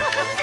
Thank you.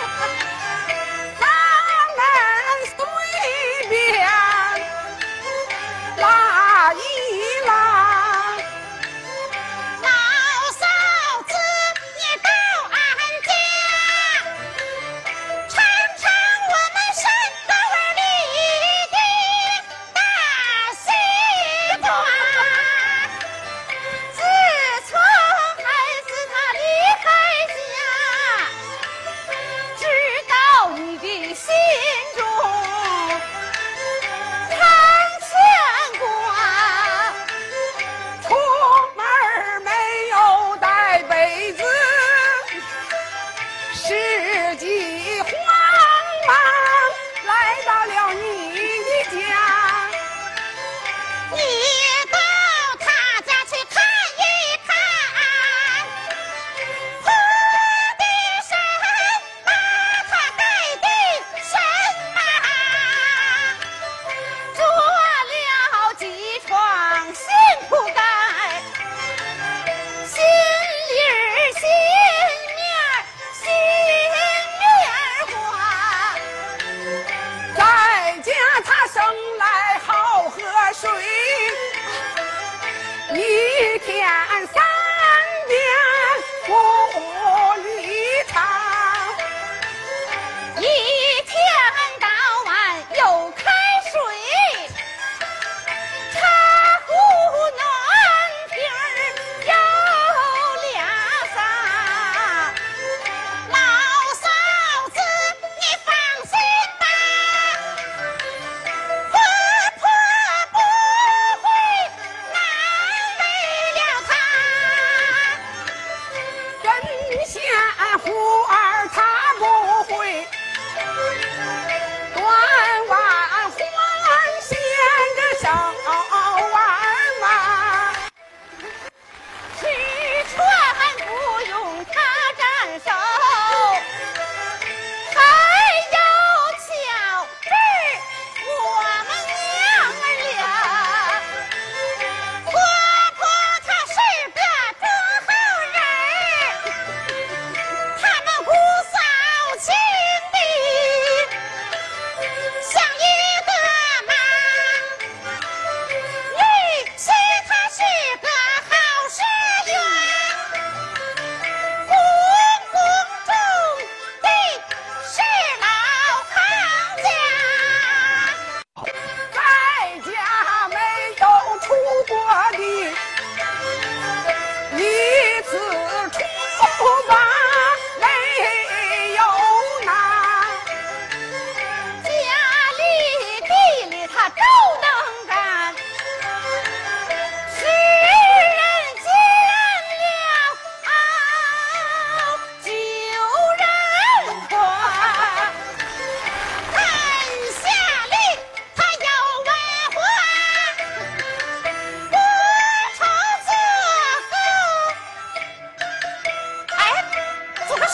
愿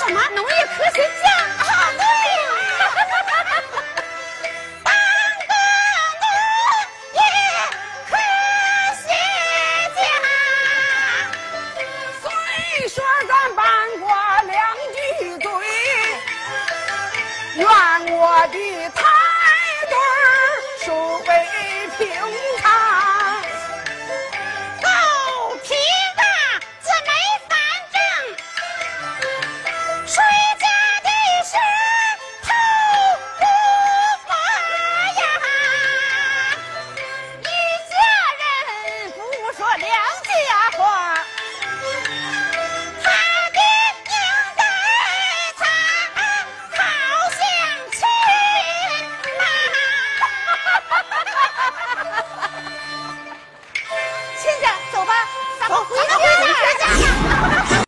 什么？农业科学咱们回家，回家呀！